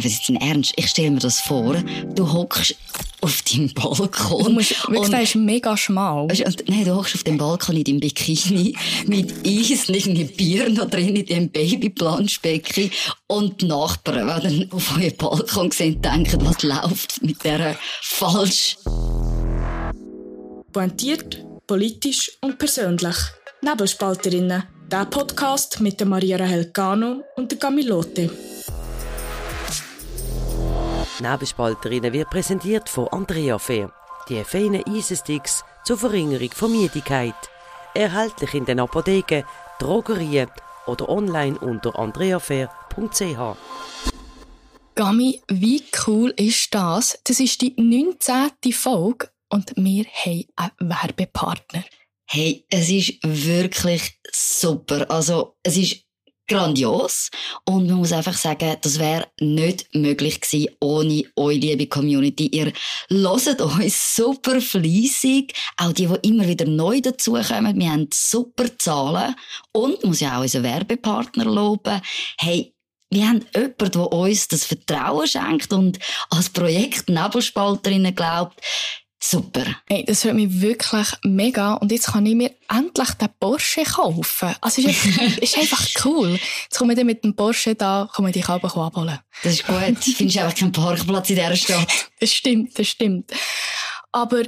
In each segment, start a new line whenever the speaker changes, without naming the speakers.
Nein, was ist denn ernst? Ich stelle mir das vor. Du hockst auf deinem Balkon.
Du musst, wirklich, ist mega schmal.
Und, nein, du hockst auf dem Balkon in deinem Bikini mit Eis, irgendwie Bier noch drin in dem Babyplanschbecken. Und die Nachbarn, die dann auf euren Balkon sehen, denken, was läuft mit dieser falsch.
Pointiert, politisch und persönlich. Nebelspalterinnen. Der Podcast mit der Maria Rahel Cano und der Camilote.
Nebelspalterinnen wird präsentiert von Andrea Fair. Die feinen Eisensticks zur Verringerung von Müdigkeit. Erhältlich in den Apotheken, Drogerien oder online unter andreafair.ch.
Gami, wie cool ist das? Das ist die 19. Folge und wir haben einen Werbepartner.
Hey, es ist wirklich super. Also, es ist grandios. Und man muss einfach sagen, das wäre nicht möglich gewesen ohne eure liebe Community. Ihr hört uns super fleissig. Auch die, die immer wieder neu dazukommen. Wir haben super Zahlen. Und muss ja auch unseren Werbepartner loben. Hey, wir haben jemanden, der uns das Vertrauen schenkt und als Projekt Nebelspalterinnen glaubt. Super.
Hey, das hört mich wirklich mega. Und jetzt kann ich mir endlich den Porsche kaufen. Also, ist, ist einfach cool. Jetzt komme ich dann mit dem Porsche da, komme ich dich aber abholen.
Das ist gut. Du findest einfach keinen Parkplatz in dieser Stadt.
das stimmt, das stimmt. Aber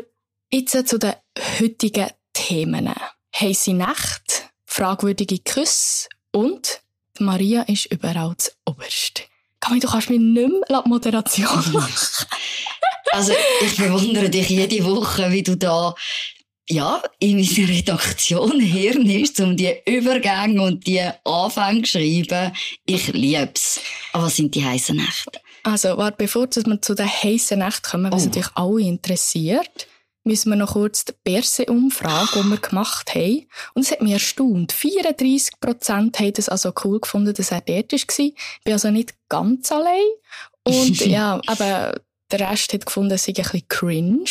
jetzt zu den heutigen Themen. Heisse Nacht, fragwürdige Küsse und Maria ist überall zu oberst. Komm, du kannst mir nicht mehr Moderation machen.
Also, ich bewundere dich jede Woche, wie du da, ja, in unserer Redaktion hirnst, um die Übergänge und die Anfänge zu schreiben. Ich lieb's. Aber was sind die heißen Nächte?
Also, warte, bevor wir zu den heißen Nächten kommen, was oh. natürlich alle interessiert, müssen wir noch kurz die Berse-Umfrage, die wir gemacht haben. Und es hat mich erstaunt. 34 Prozent haben es also cool gefunden, dass er dort war. Ich bin also nicht ganz allein. Und ja, aber der Rest hat gefunden, es sei ein bisschen cringe.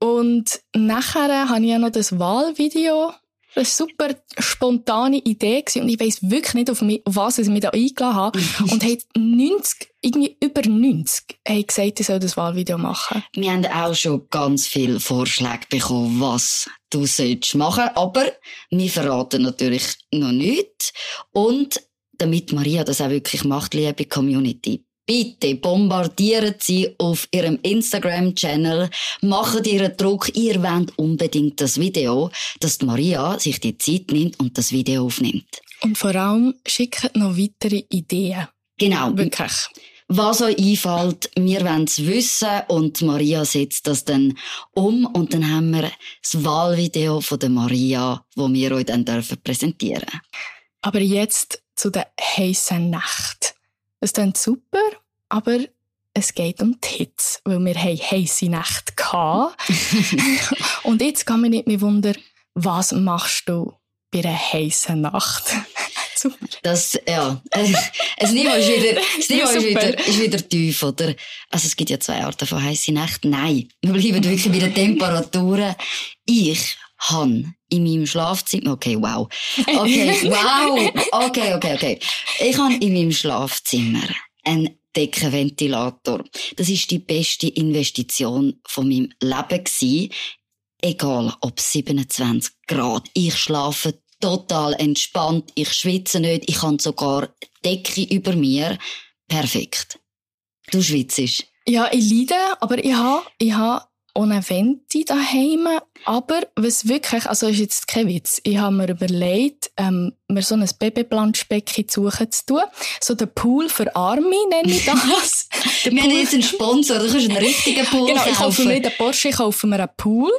Und nachher habe ich ja noch das Wahlvideo eine super spontane Idee gewesen. und ich weiss wirklich nicht, auf, mich, auf was ich mich da eingeladen habe. und hat 90, irgendwie über 90, haben gesagt, ich soll das Wahlvideo machen.
Wir haben auch schon ganz viele Vorschläge bekommen, was du sollst machen, aber wir verraten natürlich noch nichts. Und damit Maria das auch wirklich macht, liebe Community, Bitte bombardieren Sie auf Ihrem Instagram-Channel, machen Ihren Druck, ihr wollt unbedingt das Video, dass Maria sich die Zeit nimmt und das Video aufnimmt.
Und vor allem schickt noch weitere Ideen.
Genau.
Wirklich.
Was euch einfällt, wir wollen es wissen und Maria setzt das dann um und dann haben wir das Wahlvideo von der Maria, wo wir euch dann dürfen präsentieren.
Aber jetzt zu der heißen Nacht. Es klingt super, aber es geht um die Hitze, weil wir haben heisse Nächte. Und jetzt kann man nicht mehr wundern, was machst du bei einer heißen Nacht?
super. Das, ja. Das Niveau ist wieder, das Niveau ist wieder, ist wieder tief, oder? Also, es gibt ja zwei Arten von heißen Nächten. Nein. Wir bleiben wirklich bei den Temperaturen. Ich habe in meinem Schlafzimmer, okay, wow. Okay, wow. Okay, okay, okay. Ich habe in meinem Schlafzimmer einen Deckenventilator. Das ist die beste Investition von meinem Leben gewesen. Egal ob 27 Grad. Ich schlafe total entspannt. Ich schwitze nicht. Ich habe sogar Decke über mir. Perfekt. Du schwitzt.
Ja, ich leide, aber ich habe, ich habe ohne Venti daheim. Aber was wirklich, also ist jetzt kein Witz, ich habe mir überlegt, ähm, mir so ein Babyplanschbecken zu suchen zu tun. So der Pool für Arme nenne ich das.
Wir haben jetzt einen Sponsor, du kannst einen richtigen Pool
Genau, ich kaufe mir den Porsche, ich kaufe mir einen Pool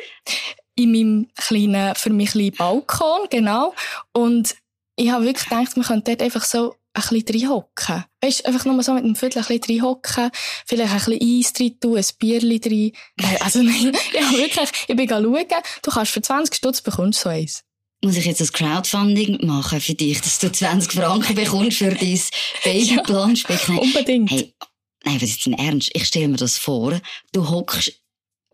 in meinem kleinen, für mich kleinen Balkon, genau. Und ich habe wirklich gedacht, man könnte dort einfach so ein bisschen reinhocken. Weißt, einfach nur so mit dem Viertel ein bisschen reinhocken, vielleicht ein bisschen Eis drin tun, ein Bierchen drin. Also nein, ja, wirklich, ich bin schauen, du kannst für 20 Stutz bekommst so eins.
Muss ich jetzt ein Crowdfunding machen für dich, dass du 20 Franken bekommst für dein Babyplanschbecken?
Ja, unbedingt.
Hey, nein, was ist denn ernst? Ich stelle mir das vor, du hockst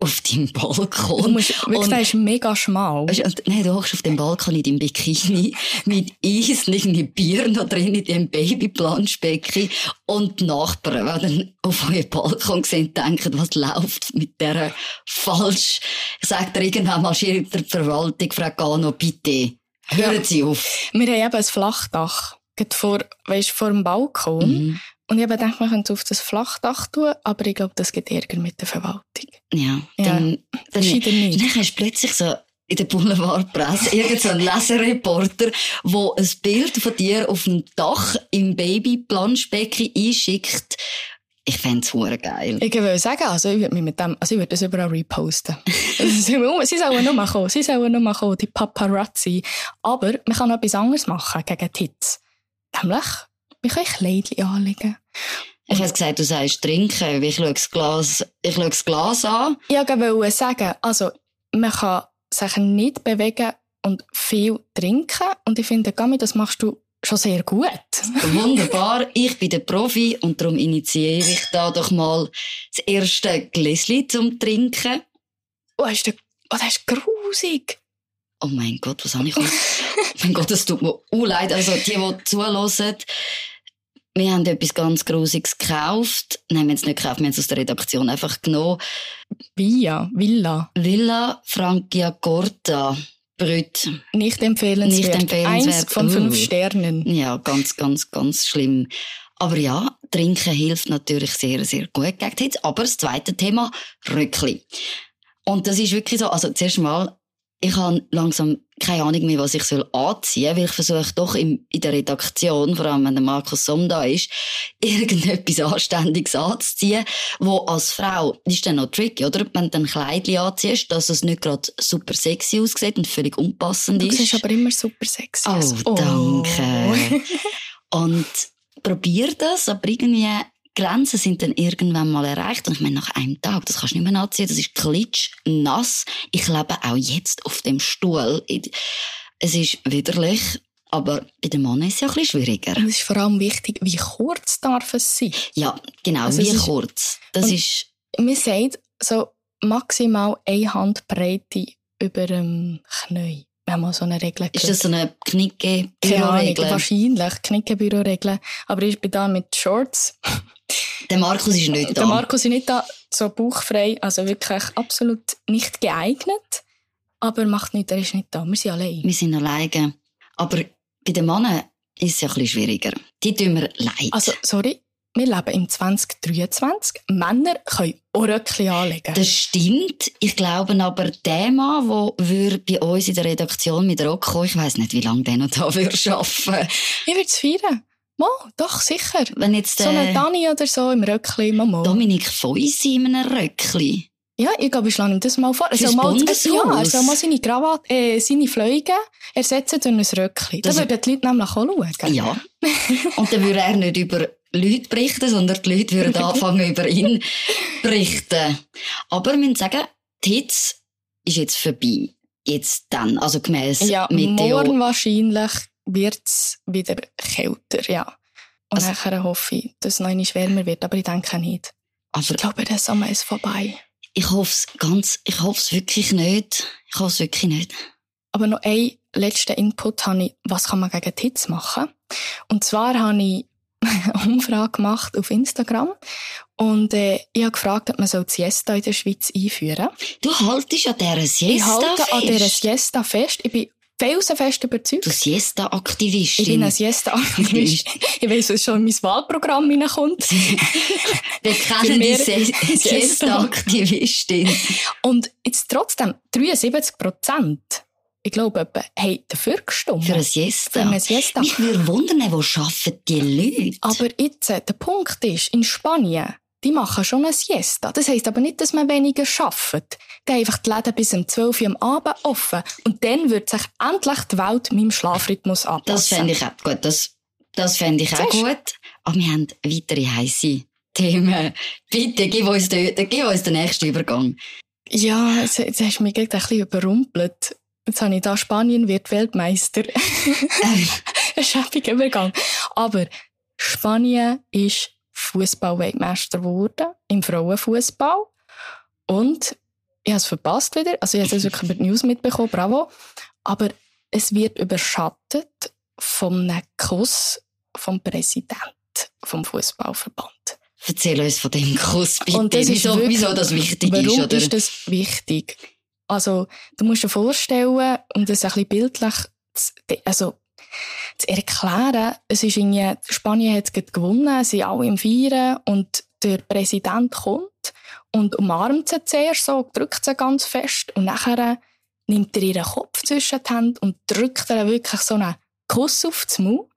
auf deinem Balkon.
Du musst, der ist mega schmal.
Und, nein, du hockst auf dem Balkon in deinem Bikini mit Eis und irgendwie Bier noch drin in dem Babyplanschbecken und die Nachbarn, wenn dann auf euren Balkon sehen, denken, was läuft mit der falsch. Ich sag dir, irgendwann mal schreibt die Verwaltung, Frau Gano, bitte, hören. Sie auf.
Wir haben eben ein Flachdach. Vor, weißt, vor dem Balkon. Mhm. Und ich habe gedacht, man könnte auf das Flachdach tun, aber ich glaube, das gibt Ärger mit der Verwaltung.
Ja, dann, ja, dann, nicht. dann hast du plötzlich so in der Boulevardpresse irgendein so Leserreporter, der ein Bild von dir auf dem Dach im Babyplanschbecken einschickt. Ich fände es geil.
Ich würde sagen, also ich würde mich mit dem, also ich würde das überall reposten. sie sollen nur mal kommen, sie sollen nur mal kommen, die Paparazzi. Aber man kann noch etwas anderes machen gegen Tits. Nämlich, wir können Kleidchen anlegen.
Ich habe gesagt, du sagst trinken, ich schaue das Glas, ich schaue das Glas an.
Ich wollte sagen, also, man kann sich nicht bewegen und viel trinken. Und ich finde, Gami, das machst du schon sehr gut.
Wunderbar. Ich bin der Profi und darum initiiere ich da doch mal das erste Gläschen zum Trinken.
Oh, ist der, oh, das ist grusig.
Oh mein Gott, was habe ich? mein Gott, das tut mir leid. Also, die, die zuhören, wir haben etwas ganz Grusiges gekauft. Nein, wir haben es nicht gekauft, wir haben es aus der Redaktion einfach genommen.
Via, Villa.
Villa Franchiagorta. Brüt.
Nicht empfehlenswert. Nicht empfehlenswert. Eins von fünf uh. Sternen.
Ja, ganz, ganz, ganz schlimm. Aber ja, trinken hilft natürlich sehr, sehr gut gegen Hitze. Aber das zweite Thema, Röckli. Und das ist wirklich so, also zuerst mal, ich habe langsam keine Ahnung mehr, was ich soll anziehen soll, weil ich versuche doch in, in der Redaktion, vor allem wenn der Markus Somm da ist, irgendetwas Anständiges anzuziehen, wo als Frau, das ist dann noch tricky, oder? Wenn du ein Kleidchen anziehst, dass es nicht gerade super sexy aussieht und völlig unpassend
du
ist.
Du siehst aber immer super sexy
Oh, oh. danke. und probier das, aber irgendwie Grenzen sind dann irgendwann mal erreicht. Und ich meine, nach einem Tag, das kannst du nicht mehr anziehen, das ist klitschnass. Ich lebe auch jetzt auf dem Stuhl. Es ist widerlich. Aber bei den Männern ist es ja ein bisschen schwieriger.
Und es ist vor allem wichtig, wie kurz darf es sein?
Ja, genau, also wie kurz. Das ist...
Man sagt so maximal eine Handbreite über dem Knie man so eine Regel
Ist das so eine Knicke-Büro-Regel?
Wahrscheinlich, Knicke-Büro-Regel. Aber ich bin da mit Shorts.
Der Markus ist nicht da.
Der Markus ist nicht da, so bauchfrei, also wirklich absolut nicht geeignet. Aber macht nichts, er ist nicht da. Wir sind allein.
Wir sind alleine. Aber bei den Männern ist es ja ein bisschen schwieriger. Die tun wir leid.
Also, sorry, wir leben im 2023. Männer können auch Röckchen anlegen.
Das stimmt. Ich glaube aber, der Mann, der bei uns in der Redaktion mit Rock kommen, ich weiss nicht, wie lange der noch da würde arbeiten.
Ich würde es feiern. Mo, doch, sicher.
Wenn jetzt,
äh, so eine Dani oder so im Röckli, Mama.
Dominik Feusi in einem Röckli.
Ja, ich glaube, ich schlage ihm das mal vor. Er soll mal, ja, er soll mal seine Krawatte, äh, seine Fleuge ersetzen durch ein Röckli. Da würden die Leute nämlich auch schauen.
Ja. Und dann würde er nicht über Leute berichten, sondern die Leute würden anfangen, über ihn berichten. Aber wir müssen sagen, die Hitze ist jetzt vorbei. Jetzt dann, also gemäss
ja, Meteo. morgen wahrscheinlich wird's wieder kälter, ja. Und also, nachher hoffe ich, dass es noch einmal wärmer wird, aber ich denke nicht. Aber ich glaube, der Sommer ist vorbei.
Ich hoffe es ganz, ich hoffe es wirklich nicht. Ich hoffe es wirklich nicht.
Aber noch ein letzter Input habe ich, was kann man gegen die Hitze machen? Und zwar habe ich Umfrage gemacht auf Instagram und äh, ich habe gefragt, ob man so die Siesta in der Schweiz einführen
Du haltest an dieser Siesta
Ich halte
fest.
an dieser Siesta fest. Ich bin felsenfest überzeugt.
Du Siesta-Aktivistin.
Ich bin eine Siesta-Aktivistin. ich weiss, was schon in mein Wahlprogramm hineinkommt.
Bekennende Siesta-Aktivistin.
Und jetzt trotzdem 73 Prozent ich glaube, etwa, hey, dafür gestimmt.
Für ein Siesta.
Für ein Siesta.
Mich würde wundern, wo arbeiten die Leute?
Aber jetzt, äh, der Punkt ist, in Spanien, die machen schon eine Siesta. Das heisst aber nicht, dass man weniger arbeitet. Die haben einfach die Läden bis um 12 Uhr am Abend offen. Und dann wird sich endlich die Welt meinem Schlafrhythmus anpassen.
Das fände ich auch gut. Das, das fände ich auch gut. Aber wir haben weitere heisse Themen. Bitte, gib uns, den, gib uns den nächsten Übergang.
Ja, jetzt, jetzt hast du mich ein bisschen überrumpelt. Jetzt habe ich da Spanien wird Weltmeister. Ein schäbiger Übergang. Aber Spanien ist Fußballweltmeister geworden im Frauenfußball und ich habe es verpasst wieder. Also ich habe es wirklich über die News mitbekommen, bravo. Aber es wird überschattet einem Kuss vom Präsident vom Fußballverband.
Erzähl uns von dem Kuss bitte.
Und das ist
wieso,
wirklich-
wieso das wichtig
Warum
ist, oder?
ist das wichtig? Also, du musst dir vorstellen, um das ein bisschen bildlich zu, also, zu erklären, es ist irgendwie, Spanien hat gerade gewonnen, sie sind alle im Feiern und der Präsident kommt und umarmt sie zuerst so, drückt sie ganz fest und nachher nimmt er ihren Kopf zwischen die Hände und drückt ihr wirklich so einen Kuss auf den Mund,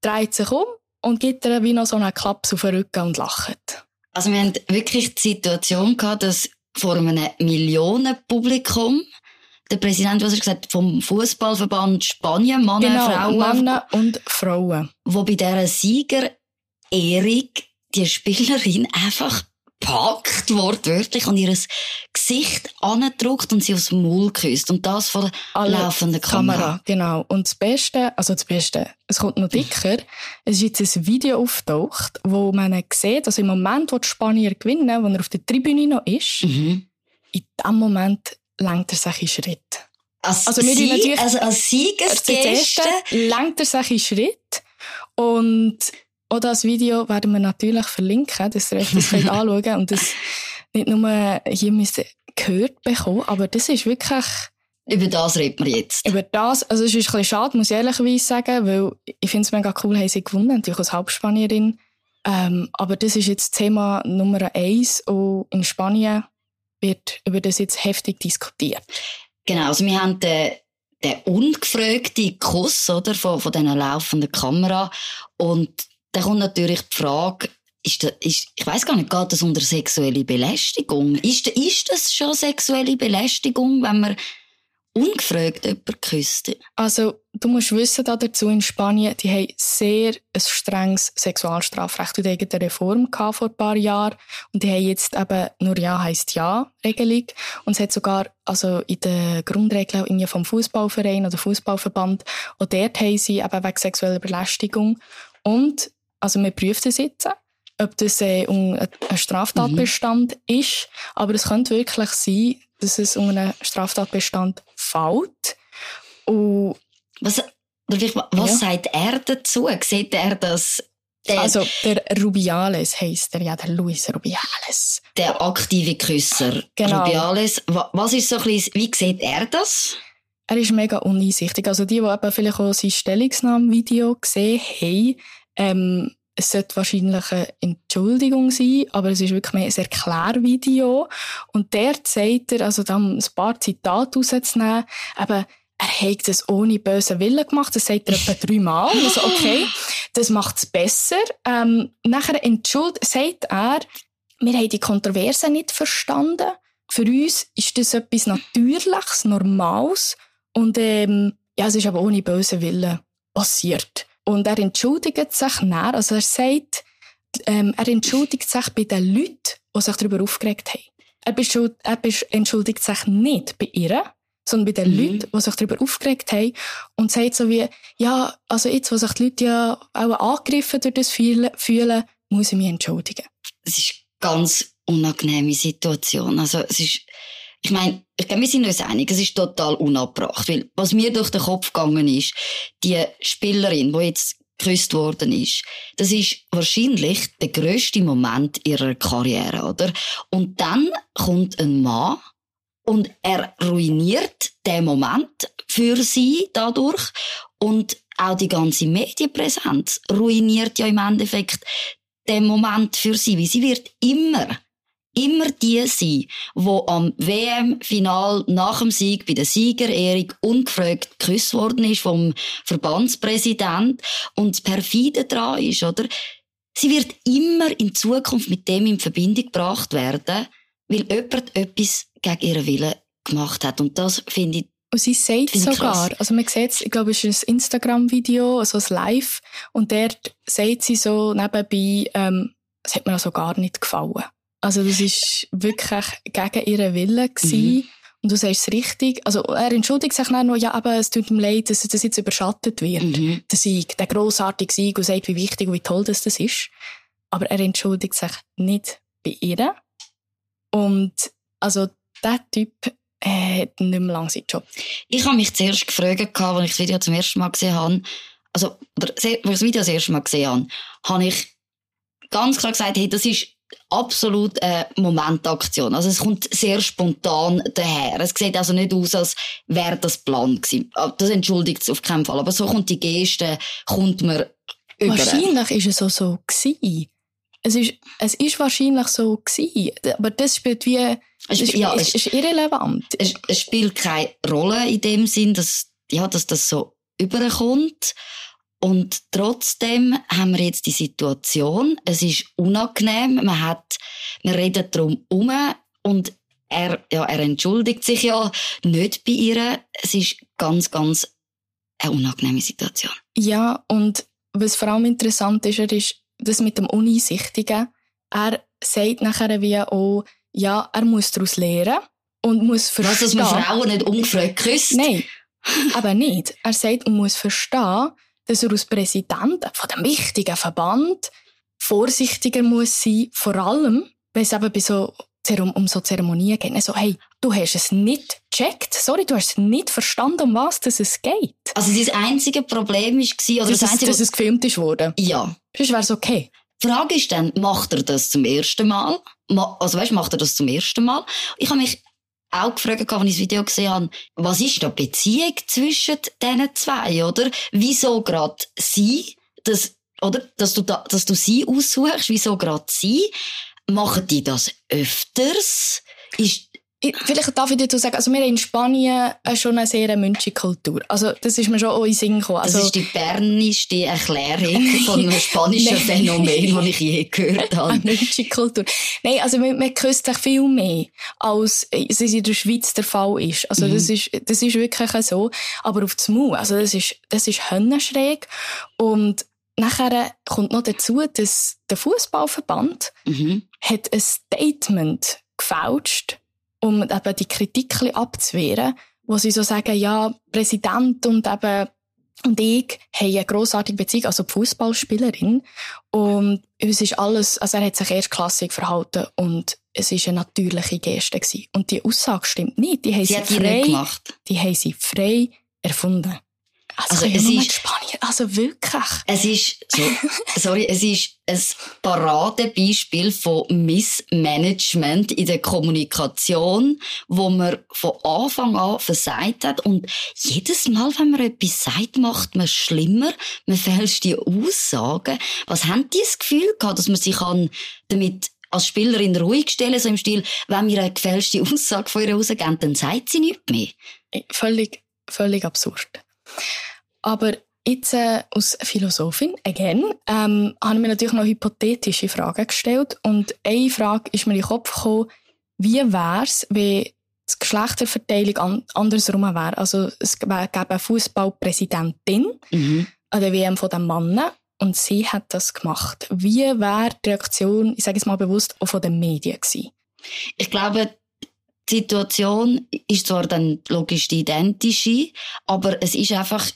dreht sich um und gibt ihr wie noch so einen Klaps auf den Rücken und lacht.
Also wir haben wirklich die Situation gehabt, dass vor einem Millionenpublikum der Präsident, was er gesagt vom Fußballverband Spanien, Männer,
Genau,
Frauen,
Männer und Frauen.
wo bei dieser Siegerehrung die Spielerin einfach packt, wortwörtlich, und ihr Gesicht andruckt und sie aufs Maul küsst. Und das vor der laufenden Kamera.
Genau. Und das Beste, also das Beste, es kommt noch dicker. Es ist jetzt ein Video auftaucht, wo man sieht, also im Moment, wo die Spanier gewinnen, wo er auf der Tribüne noch ist,
Mhm.
in dem Moment lenkt er sich in Schritt.
Als,
Also wir natürlich-
also als Siegesgeste,
lenkt er sich in Schritt. Und auch das Video werden wir natürlich verlinken, dass ihr euch das könnt anschauen könnt und das nicht nur hier müsst gehört bekommen, aber das ist wirklich
über das reden wir jetzt.
über das, also es ist ein bisschen schade, muss ich ehrlicherweise sagen, weil ich finde es mega cool, haben sie gewonnen, natürlich als Hauptspanierin. Ähm, aber das ist jetzt Thema Nummer eins und in Spanien wird über das jetzt heftig diskutiert.
Genau, also wir haben den, den ungefragten Kuss, oder, von, von dieser laufenden Kamera. Und da kommt natürlich die Frage, ist das, ist, ich weiß gar nicht, geht das unter sexuelle Belästigung? Ist, ist das schon sexuelle Belästigung, wenn man ungefragt jemanden küsst?
Also, du musst wissen da dazu, in Spanien, die haben sehr ein strenges Sexualstrafrecht. Und die haben eine Reform gehabt vor ein paar Jahren. Und die haben jetzt eben nur Ja heisst Ja Regelung. Und es hat sogar, also in den Grundregeln irgendwie vom Fußballverein oder Fußballverband, auch dort haben sie eben wegen sexueller Belästigung. Und, also wir prüfen das jetzt, ob das äh, um ein Straftatbestand ist. Aber es könnte wirklich sein, dass es um einen Straftatbestand fällt. Und
Was, was
Ja.
sagt er dazu? Sieht er das, der,
Also, der Rubiales heisst er, ja, der Luis Rubiales.
der aktive Küsser?
Genau.
Rubiales. Wa- Was ist so ein bisschen, wie sieht er das?
Er ist mega uneinsichtig. Also, die, die eben vielleicht auch sein Stellungnahmevideo gesehen haben, ähm, es sollte wahrscheinlich eine Entschuldigung sein, aber es ist wirklich mehr ein Erklärvideo. Und der sagt er, also dann ein paar Zitate rauszunehmen, eben, er hat das ohne bösen Willen gemacht. Das sagt er etwa dreimal. Also, okay, das macht es besser. Ähm, nachher entschuld, sagt er, wir haben die Kontroverse nicht verstanden. Für uns ist das etwas Natürliches, Normales. Und ähm, ja, es ist aber ohne bösen Willen passiert. Und er entschuldigt sich näher, also er sagt, ähm, er entschuldigt sich bei den Leuten, die sich darüber aufgeregt haben. Er, beschuld, er entschuldigt sich nicht bei ihr, sondern bei den
Mhm.
Leuten, die sich darüber aufgeregt haben und sagt so wie, ja, also jetzt, wo sich die Leute ja auch angegriffen durch das fühlen, fühlen muss ich mich entschuldigen.
es ist eine ganz unangenehme Situation. Also es ist, ich meine, ich glaube, wir sind uns einig, es ist total unabbracht, weil was mir durch den Kopf gegangen ist, die Spielerin, die jetzt geküsst worden ist, das ist wahrscheinlich der grösste Moment ihrer Karriere, oder? Und dann kommt ein Mann und er ruiniert den Moment für sie dadurch und auch die ganze Medienpräsenz ruiniert ja im Endeffekt den Moment für sie, weil sie wird immer, immer die sein, wo am WM-Final nach dem Sieg bei der Siegerehrung ungefragt geküsst worden ist vom Verbandspräsident und das perfide dran ist, oder? Sie wird immer in Zukunft mit dem in Verbindung gebracht werden, weil jemand etwas gegen ihren Willen gemacht hat. Und das finde ich
Und sie sagt sogar,
krass.
also man sieht ich glaube, es ist ein Instagram-Video, also ein Live, und dort sagt sie so nebenbei, ähm, es hat mir also gar nicht gefallen. Also das ist wirklich gegen ihren Willen gewesen.
Mhm.
Und du sagst es richtig. Also er entschuldigt sich dann noch, ja, aber es tut ihm leid, dass das jetzt überschattet wird.
mhm.
Der Sieg, der grossartige Sieg und sagt, wie wichtig und wie toll das, das ist. Aber er entschuldigt sich nicht bei ihr. Und also dieser Typ äh, hat nicht mehr lange seinen Job.
Ich habe mich zuerst gefragt, als ich das Video zum ersten Mal gesehen habe, also, oder, als ich das Video das erste Mal gesehen habe, habe ich ganz klar gesagt, hey, das ist absolut eine Momentaktion. Also es kommt sehr spontan daher. Es sieht also nicht aus, als wäre das Plan gewesen. Ah, das entschuldigt es auf keinen Fall. Aber so kommt die Geste, kommt man über.
Wahrscheinlich ist es auch so gewesen. Es ist, es ist wahrscheinlich so gewesen. Aber das spielt wie, es ist, ja, es ist irrelevant.
Es, es, spielt keine Rolle in dem Sinn, dass, ja, dass das so überkommt. Und trotzdem haben wir jetzt die Situation, es ist unangenehm, man hat, wir reden darum um und er, ja, er entschuldigt sich ja nicht bei ihr. Es ist ganz, ganz eine unangenehme Situation.
Ja, und was vor allem interessant ist, er ist das mit dem Uneinsichtigen. Er sagt nachher wie auch, ja, er muss daraus lernen und muss verstehen. Was,
dass man Frauen nicht ungefragt küsst?
Nein, aber nicht. Er sagt, man muss verstehen, dass er als Präsident von dem wichtigen Verband vorsichtiger muss sein, vor allem, wenn es eben bei so, um, um so Zeremonien geht. So, hey, du hast es nicht gecheckt. Sorry, du hast nicht verstanden, um was es geht.
Also das einzige Problem war, oder
das,
das
einzige, dass es gefilmt ist worden.
Ja.
Sonst wäre es okay.
Die Frage ist dann, macht er das zum ersten Mal? Also weißt, macht er das zum ersten Mal? Ich habe mich auch gefragt, als ich das Video gesehen habe, was ist da Beziehung zwischen diesen zwei, oder? Wieso gerade sie, das, oder? Dass du, da, dass du sie aussuchst, wieso gerade sie? Machen die das öfters? Ist,
Vielleicht darf ich dazu sagen, also wir haben in Spanien schon eine sehr münsche Kultur. Also das ist mir schon auch in Sinn gekommen. Also,
das ist die bernischste Erklärung von einem spanischen Phänomen, das ich je gehört habe.
Eine münsche Kultur. Nein, also man, man küsst sich viel mehr, als es in der Schweiz der Fall ist. Also mhm. das ist das ist wirklich so. Aber auf das Maul, also das ist das ist höllenschräg. Und nachher kommt noch dazu, dass der Fußballverband mhm. hat ein Statement gefälscht um eben die Kritik abzuwehren, wo sie so sagen, ja, Präsident und eben und ich haben eine grossartige Beziehung, also die Fußballspielerin. Und es ist alles, also er hat sich erstklassig verhalten und es ist eine natürliche Geste gewesen. Und die Aussage stimmt nicht. Die haben sie, sie frei, gemacht. die haben sie frei erfunden. Also, also es ist Spanien, also wirklich.
Es ist so, sorry, es ist ein Paradebeispiel von Missmanagement in der Kommunikation, wo man von Anfang an versagt hat und jedes Mal, wenn man etwas sagt, macht man es schlimmer, man fälscht die Aussagen. Was haben die das Gefühl gehabt, dass man sich an damit als Spielerin ruhig stellen, so im Stil, wenn wir eine gefälschte Aussage von ihr rausgeben, dann sagt sie nichts mehr.
Völlig, völlig absurd. Aber jetzt äh, als Philosophin, again, ähm, habe ich mir natürlich noch hypothetische Fragen gestellt. Und eine Frage ist mir in den Kopf gekommen, wie wäre es, wenn die Geschlechterverteilung an andersrum wäre? Also es gäbe eine Fußballpräsidentin mhm. an der WM von den Männern und sie hat das gemacht. Wie wäre die Reaktion, ich sage es mal bewusst, auch von den Medien gewesen?
Ich glaube, die Situation ist zwar dann logisch die identische, aber es ist einfach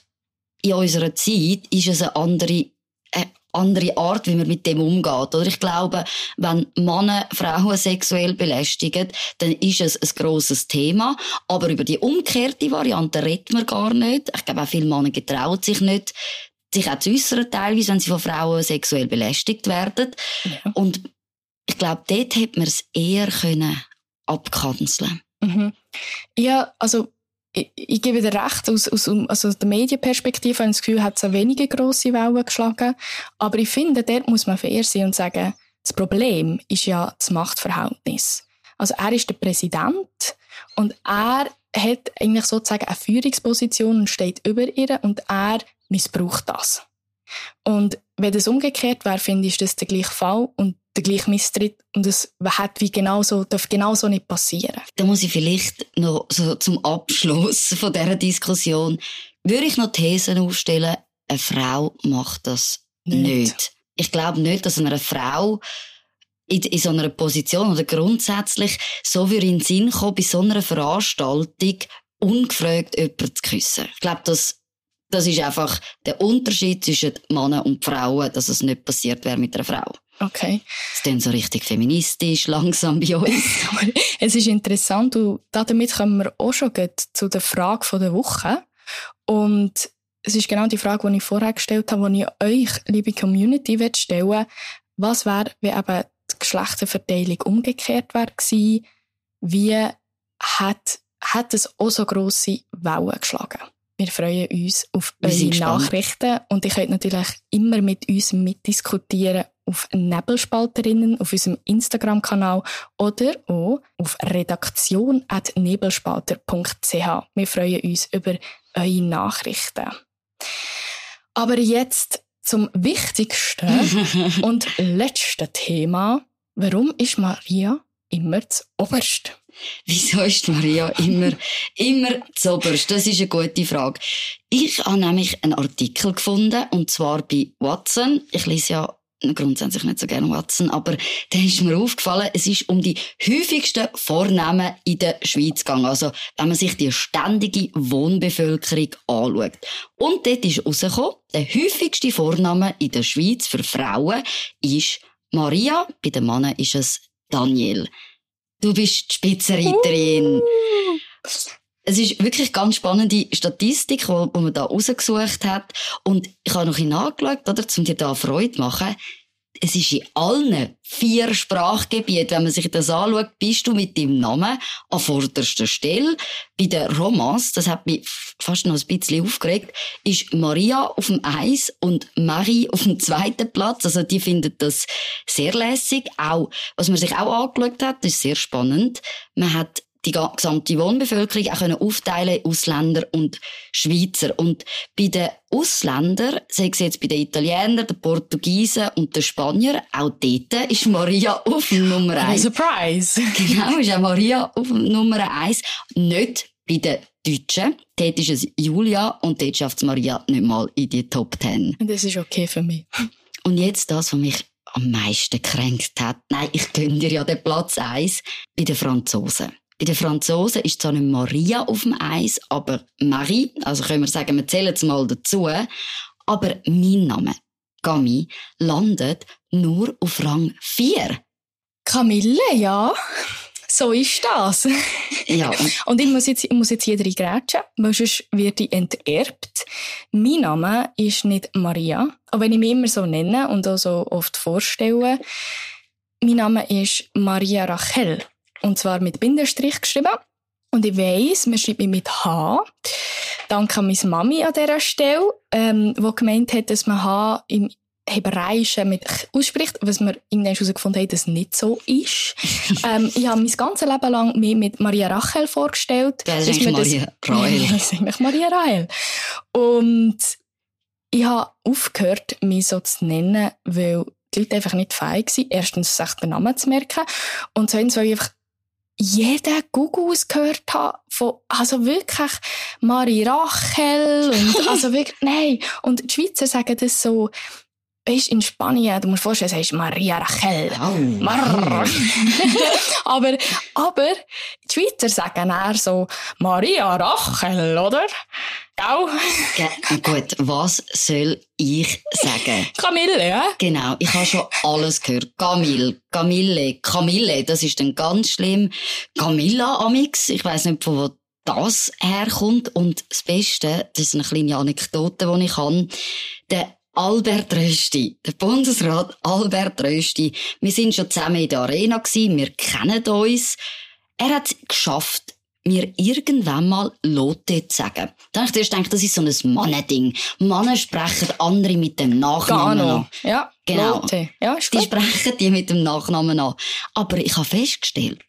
in unserer Zeit ist es eine andere, eine andere Art, wie man mit dem umgeht. Oder ich glaube, wenn Männer Frauen sexuell belästigen, dann ist es ein grosses Thema. Aber über die umgekehrte Variante redet man gar nicht. Ich glaube, auch viele Männer getrauen sich nicht, sich auch zu äußern, teilweise, wenn sie von Frauen sexuell belästigt werden. Ja. Und ich glaube, dort hätte man es eher können abkanzeln.
Mhm. Ja, also ich, ich gebe dir recht, aus, aus, also der Medienperspektive habe ich das Gefühl, hat es eine weniger grosse Wellen geschlagen. Aber ich finde, dort muss man fair sein und sagen, das Problem ist ja das Machtverhältnis. Also er ist der Präsident und er hat eigentlich sozusagen eine Führungsposition und steht über ihr und er missbraucht das. Und wenn das umgekehrt wäre, finde ich, ist das der gleiche Fall und der gleiche Misstritt und es hat wie genauso, darf genauso nicht passieren.
Da muss ich vielleicht noch so zum Abschluss von dieser Diskussion, würde ich noch Thesen aufstellen, eine Frau macht das nicht. nicht. Ich glaube nicht, dass eine Frau in, in so einer Position oder grundsätzlich so für in den Sinn kommt, bei so einer Veranstaltung ungefragt jemanden zu küssen. Ich glaube, das das ist einfach der Unterschied zwischen Männern und Frauen, dass es nicht passiert wäre mit einer Frau.
Okay.
Es klingt so richtig feministisch, langsam bei uns.
es ist interessant und damit kommen wir auch schon zu der Frage der Woche. Und es ist genau die Frage, die ich vorher gestellt habe, die ich euch, liebe Community, stellen will. Was wäre, wenn eben die Geschlechterverteilung umgekehrt wäre gewesen? Wie hat, hat es auch so grosse Wellen geschlagen? Wir freuen uns auf eure Nachrichten und ihr könnt natürlich immer mit uns mitdiskutieren auf Nebelspalterinnen auf unserem Instagram-Kanal oder auch auf redaktion.nebelspalter.ch. Wir freuen uns über eure Nachrichten. Aber jetzt zum wichtigsten und letzten Thema. Warum ist Maria immer zu oberst?
Wieso ist Maria immer, immer zu oberst? Das ist eine gute Frage. Ich habe nämlich einen Artikel gefunden, und zwar bei Watson. Ich lese ja grundsätzlich nicht so gerne Watson, aber dann ist mir aufgefallen, es ist um die häufigsten Vornamen in der Schweiz gegangen. Also, wenn man sich die ständige Wohnbevölkerung anschaut. Und dort ist rausgekommen, der häufigste Vorname in der Schweiz für Frauen ist Maria, bei den Männern ist es Daniel. Du bist die Spitzenreiterin. Uh. Es ist wirklich ganz spannende Statistik, die man da rausgesucht hat. Und ich habe noch nachgeschaut, oder, um dir da Freude machen. Es ist in allen vier Sprachgebieten, wenn man sich das anschaut, bist du mit deinem Namen an vorderster Stelle. Bei der Romance, das hat mich fast noch ein bisschen aufgeregt, ist Maria auf dem Eis und Marie auf dem zweiten Platz. Also die findet das sehr lässig. Auch, was man sich auch angeschaut hat, ist sehr spannend. Man hat die gesamte Wohnbevölkerung auch können aufteilen Ausländer und Schweizer. Und bei den Ausländern, sei es jetzt bei den Italienern, den Portugiesen und den Spaniern, auch dort ist Maria auf Nummer eins.
Surprise!
Genau, ist auch Maria auf Nummer eins. Nicht bei den Deutschen. Dort ist es Julia und dort schafft es Maria nicht mal in die Top Ten.
Das ist okay für mich.
Und jetzt das, was mich am meisten kränkt hat. Nein, ich gönne dir ja den Platz eins bei den Franzosen. Bei den Franzosen ist zwar nicht Maria auf dem Eis, aber Marie, also können wir sagen, wir zählen es mal dazu, aber mein Name, Gami, landet nur auf Rang 4.
Camille, ja. So ist das.
Ja.
Und ich muss jetzt, ich muss jetzt hier drin grätschen, weil sonst wird ich enterbt. Mein Name ist nicht Maria, auch wenn ich mich immer so nenne und auch so oft vorstelle. Mein Name ist Maria Rachel. Und zwar mit Bindestrich geschrieben. Und ich weiss, man schreibt mich mit H. Danke an meine Mami an dieser Stelle, ähm, die gemeint hat, dass man H im Hebräischen mit ausspricht, was wir irgendwann herausgefunden haben, dass es nicht so ist. ähm, ich habe mein ganzes Leben lang mich mit Maria Rachel vorgestellt.
Das ist Maria Rahel.
das ist eigentlich Maria Rahel. Und ich habe aufgehört, mich so zu nennen, weil die Leute einfach nicht fähig waren, erstens sich den Namen zu merken und zweitens, weil ich einfach jeden Gugus gehört habe, von, also wirklich Marie Rachel und, also wirklich, nein. Und die Schweizer sagen das so, weißt, in Spanien, du musst vorstellen, sagst Maria Rachel.
Oh.
Mar aber, aber, die Schweizer sagen eher so, Maria Rachel, oder?
Ge gut, was soll ich sagen?
Camille, ja?
Genau, ich habe schon alles gehört. Camille, Camille, Camille, das ist dann ganz schlimm. Camilla Amix, ich weiß nicht, von wo das herkommt. Und das Beste, das ist eine kleine Anekdote, die ich habe. Der Albert Rösti, der Bundesrat Albert Rösti. Wir sind schon zusammen in der Arena gewesen, wir kennen uns. Er hat es geschafft, mir irgendwann mal Lotte zu sagen. Da habe ich erst gedacht, das ist so ein Mannending. Männer sprechen andere mit dem Nachnamen
Gano.
an.
Ja,
Genau.
Lotte. Ja, ist
Die
gut.
sprechen die mit dem Nachnamen an. Aber ich habe festgestellt,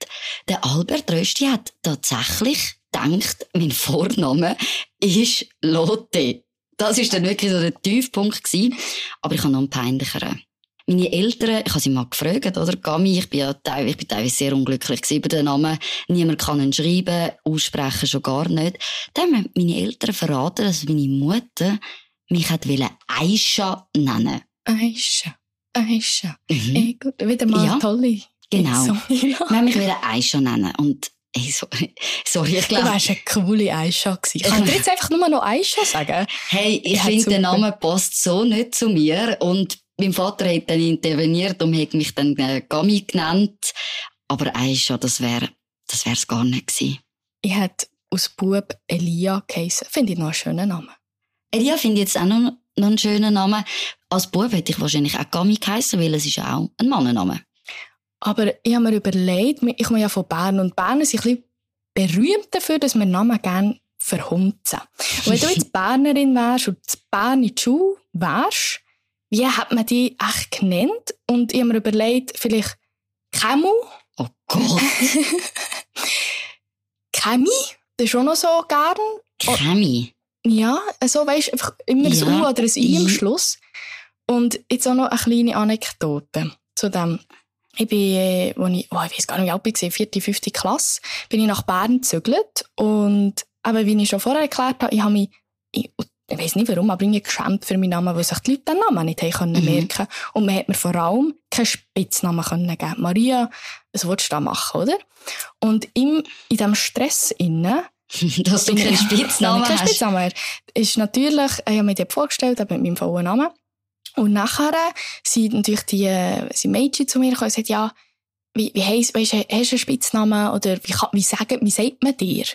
der Albert Rösti hat tatsächlich gedacht, mein Vorname ist Lotte. Das ist dann wirklich so der Tiefpunkt gewesen. Aber ich habe noch einen peinlicheren. Meine Eltern, ich habe sie mal gefragt, oder? Gami, ich bin ja teilweise, ich bin teilweise sehr unglücklich über den Namen. Niemand kann ihn schreiben, aussprechen schon gar nicht. Dann haben meine Eltern verraten, dass meine Mutter mich hat Aisha nennen.
Aisha. Aisha.
Mhm.
Ey, gut, wieder mal
Ja,
tolle.
genau.
So, ja.
Wir haben mich Aisha nennen. Und, ey, sorry, sorry, ich
Du
glaube,
wärst eine coole Aisha gewesen. Ich dir jetzt einfach nur noch Aisha sagen?
hey, ich
Ja,
finde, der. Name passt so nicht zu mir. Und mein Vater hat dann interveniert und hat mich dann äh, Gami genannt. Aber eigentlich das wäre das wär's gar nicht gewesen.
Ich hätte aus Bub Elia geheissen. Finde ich noch einen schönen Namen.
Elia finde ich jetzt auch noch, noch einen schönen Namen. Als Bub hätte ich wahrscheinlich auch Gami geheissen, weil es ist ja auch ein Mannenname.
Aber ich habe mir überlegt, ich komme ja von Bern und Bern ist ein bisschen berühmt dafür, dass wir Namen gerne verhunzen. Und wenn du jetzt Bernerin wärst und zu Bern in die Schule wärst, wie hat man die echt genannt? Und ich habe mir überlegt, vielleicht Kemu?
Oh Gott.
Kemi? Das ist auch noch so gern.
Kemi?
Ja, so weisst einfach immer ja. ein U oder ein I am Schluss. Und jetzt auch noch eine kleine Anekdote zu dem. Ich bin, äh, wo ich, oh, ich weiß gar nicht, wie alt ich war, vierte, fünfte Klasse, bin ich nach Bern gezügelt. Und aber wie ich schon vorher erklärt habe, ich habe mich, ich, ich weiß nicht warum, aber irgendwie geschämt für meinen Namen, weil sich die Leute den Namen nicht haben können mhm. merken Und man hat mir vor allem keinen Spitznamen können geben. Maria, was willst du da machen, oder? Und im, in diesem Stress innen,
dass du keinen Spitznamen
hast. Keinen Spitznamen. Ist natürlich, ich habe mir die vorgestellt, mit meinem vollen Namen. Und nachher sind natürlich die, sind Mädchen zu mir gekommen und gesagt, ja, wie, wie heisst, weißt, hast du einen Spitznamen oder wie, wie, sagen, wie sagt man dir?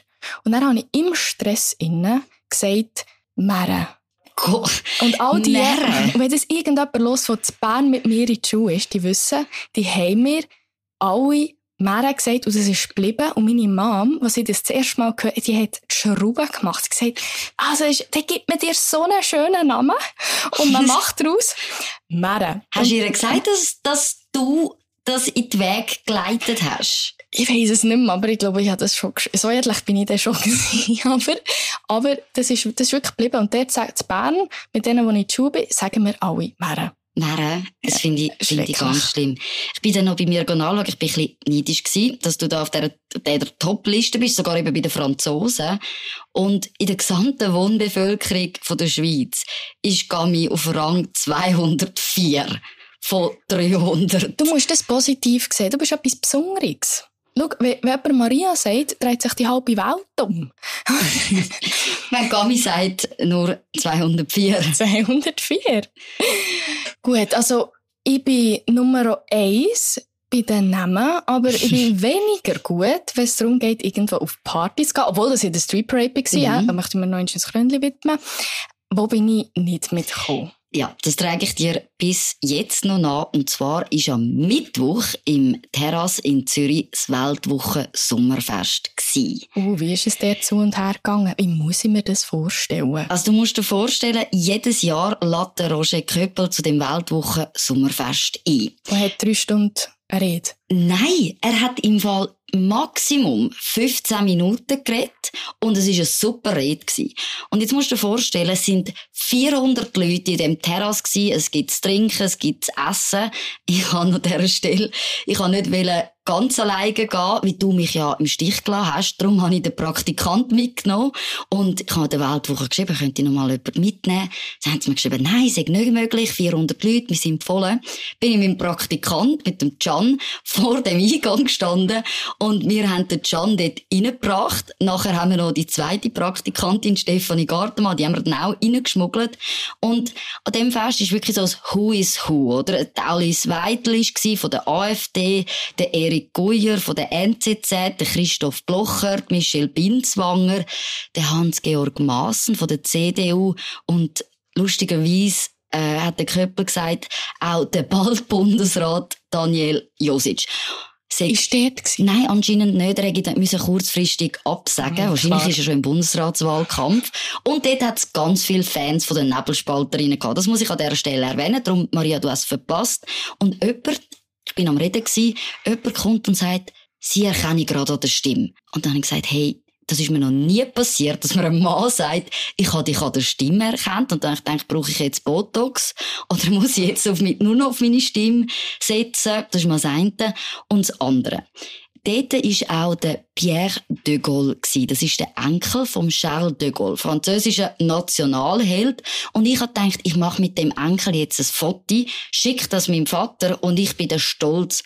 Und dann habe ich im Stress innen gesagt, Meren. Und all die, Meren. wenn das irgendjemand los von Bern mit mir in die Schule ist, die wissen, die haben mir alle Meren gesagt und es ist geblieben. Und meine Mom, was ich das, das erste Mal gehört die hat Schrauben gemacht. Sie hat gesagt, also, der gibt mir dir so einen schönen Namen. Und man macht daraus Meren.
Hast du ihr gesagt, dass, dass du das in den Weg geleitet hast?
Ich weiß es nicht mehr, aber ich glaube, ich habe das schon, so ehrlich bin ich da schon gewesen. aber, aber das ist, das ist wirklich geblieben. Und dort sagt es Bern, mit denen, die ich in der Schule bin, sagen wir alle Meren.
Meren, das finde ich, find ich ganz schlimm. Ich bin dann noch bei mir anschauen, ich bin ein bisschen neidisch gewesen, dass du da auf der, der Top-Liste bist, sogar eben bei den Franzosen. Und in der gesamten Wohnbevölkerung von der Schweiz ist Gami auf Rang 204 von 300.
Du musst das positiv sehen. Du bist etwas Besonderes. Schau, wenn, wenn jemand Maria sagt, dreht sich die halbe Welt um.
wenn Gami sagt, nur 204.
204? Gut, also ich bin Nummer eins bei den Namen, aber ich bin weniger gut, wenn es darum geht, irgendwo auf Partys zu gehen. Obwohl das in der Street Parade war, mhm. ja, da möchte ich mir noch ein Krönchen widmen. Wo bin ich nicht mitgekommen?
Ja, das trage ich dir bis jetzt noch nach. Und zwar ist am Mittwoch im Terrasse in Zürich das Weltwoche Sommerfest.
Oh, wie ist es der zu und her gegangen? Wie muss ich mir das vorstellen?
Also du musst dir vorstellen, jedes Jahr lädt der Roger Köppel zu dem Weltwoche Sommerfest ein.
Er hat drei Stunden eine Rede.
Nein, er hat im Fall Maximum 15 Minuten geredet und es war eine super Rede. Und jetzt musst du dir vorstellen, es sind 400 Leute in dem Terrasse. Es gibt trinken, es gibt essen. Ich kann an dieser Stelle, ich kann nicht wollen, ganz alleine gehen, wie du mich ja im Stich gelassen hast. Darum habe ich den Praktikant mitgenommen. Und ich habe der Weltwoche geschrieben, könnte ich noch mal jemanden mitnehmen? Dann haben sie mir geschrieben, nein, ist nicht möglich, 400 Leute, wir sind voll. Bin ich mit dem Praktikant, mit dem Can, vor dem Eingang gestanden und wir haben den Can dort reingebracht. Nachher haben wir noch die zweite Praktikantin, Stefanie Gartemann, die haben wir dann auch reingeschmuggelt. Und an dem Fest ist wirklich so ein Who is Who, oder? Alice Weidel war von der AfD, der Erik Guyer von der NZZ, der Christoph Blocher, Michel Binzwanger, der Hans-Georg Maassen von der CDU und lustigerweise äh, hat der Köppel gesagt, auch der bald Bundesrat Daniel Josic.
Ist dort gewesen?
Nein, anscheinend nicht. Er musste kurzfristig absagen. Ja, Wahrscheinlich klar. ist er schon im Bundesratswahlkampf. Und dort hat es ganz viele Fans von den Nebelspalterinnen gehabt. Das muss ich an dieser Stelle erwähnen. Darum, Maria, du hast es verpasst. Und jemand, ich bin am Reden gewesen, jemand kommt und sagt, sie erkenne ich gerade an der Stimme. Und dann habe ich gesagt, hey, das ist mir noch nie passiert, dass mir ein Mann sagt, ich habe dich an der Stimme erkannt und dann denke ich, brauche ich jetzt Botox oder muss ich jetzt auf mich, nur noch auf meine Stimme setzen? Das ist mal das eine. Und das andere. Dort war auch der Pierre de Gaulle. Das ist der Enkel von Charles de Gaulle, französischer Nationalheld. Und ich habe gedacht, ich mache mit dem Enkel jetzt ein Foto, schicke das meinem Vater und ich bin der Stolz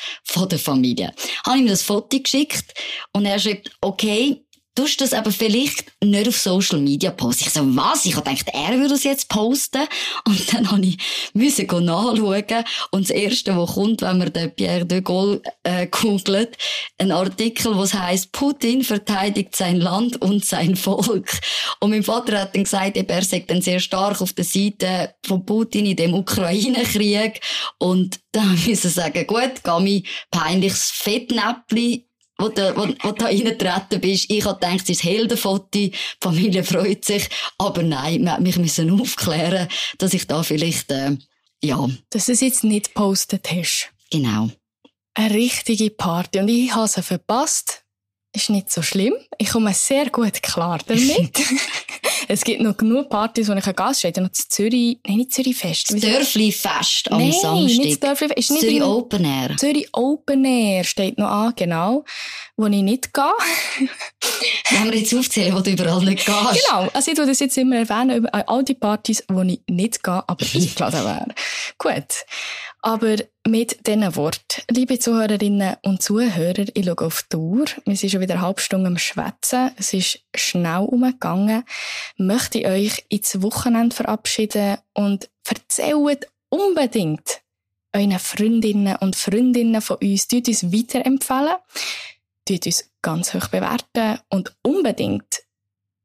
der Familie. Habe ihm das Foto geschickt und er schreibt, okay, tust das aber vielleicht nicht auf Social Media posten. Ich so, was? Ich habe gedacht, er würde das jetzt posten. Und dann habe ich müssen nachschauen. Und das Erste, was kommt, wenn man den Pierre de Gaulle äh, googelt, ein Artikel, was heißt Putin verteidigt sein Land und sein Volk. Und mein Vater hat dann gesagt, er sei dann sehr stark auf der Seite von Putin in dem Ukraine-Krieg. Und da müssen sagen, gut, Gami, peinliches Fettnäppli, wo du, wo, wo du da reingetreten bist. Ich habe gedacht, es ist Heldenfoto, die Familie freut sich. Aber nein, wir mich müssen aufklären, dass ich da vielleicht, äh, ja.
Dass du es jetzt nicht gepostet hast.
Genau.
Eine richtige Party. Und ich habe sie verpasst. Ist nicht so schlimm. Ich komme sehr gut klar damit. es gibt noch genug Partys, wo ich ein Gast stehe. Noch das Zürich, nein, nicht Zürich Fest.
Das Dörfli Fest am
nein,
Samstag.
Nicht das Dörfli Fest.
Zürich Open Air.
Zürich Open Air steht noch an, genau. Wo ich nicht gehe.
Wenn wir jetzt aufzählen, wo du überall nicht gehst.
Genau. Also ich tue das jetzt immer erwähnen über all die Partys, wo ich nicht gehe, aber eingeladen wäre. Gut. Aber mit diesen Worten, liebe Zuhörerinnen und Zuhörer, ich schaue auf die Uhr. Wir sind schon wieder eine halbe Stunde am Schwätzen. Es ist schnell umgegangen. Möchte ich euch ins Wochenende verabschieden und erzählt unbedingt euren Freundinnen und Freundinnen von uns, tut uns weiterempfehlen, tut uns ganz hoch bewerten und unbedingt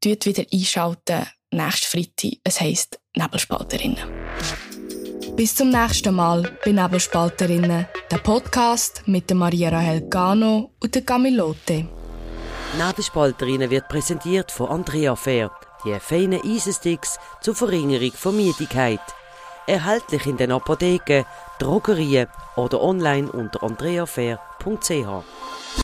tut wieder einschalten nächsten Freitag. Es heisst Nebelspalterinnen. Bis zum nächsten Mal bei Nebelspalterinnen, der Podcast mit der Maria Rahel Gano und der Camilote.
Nebelspalterinnen wird präsentiert von Andrea Fair, die feinen Eisensticks zur Verringerung von Müdigkeit. Erhältlich in den Apotheken, Drogerien oder online unter andreafair.ch.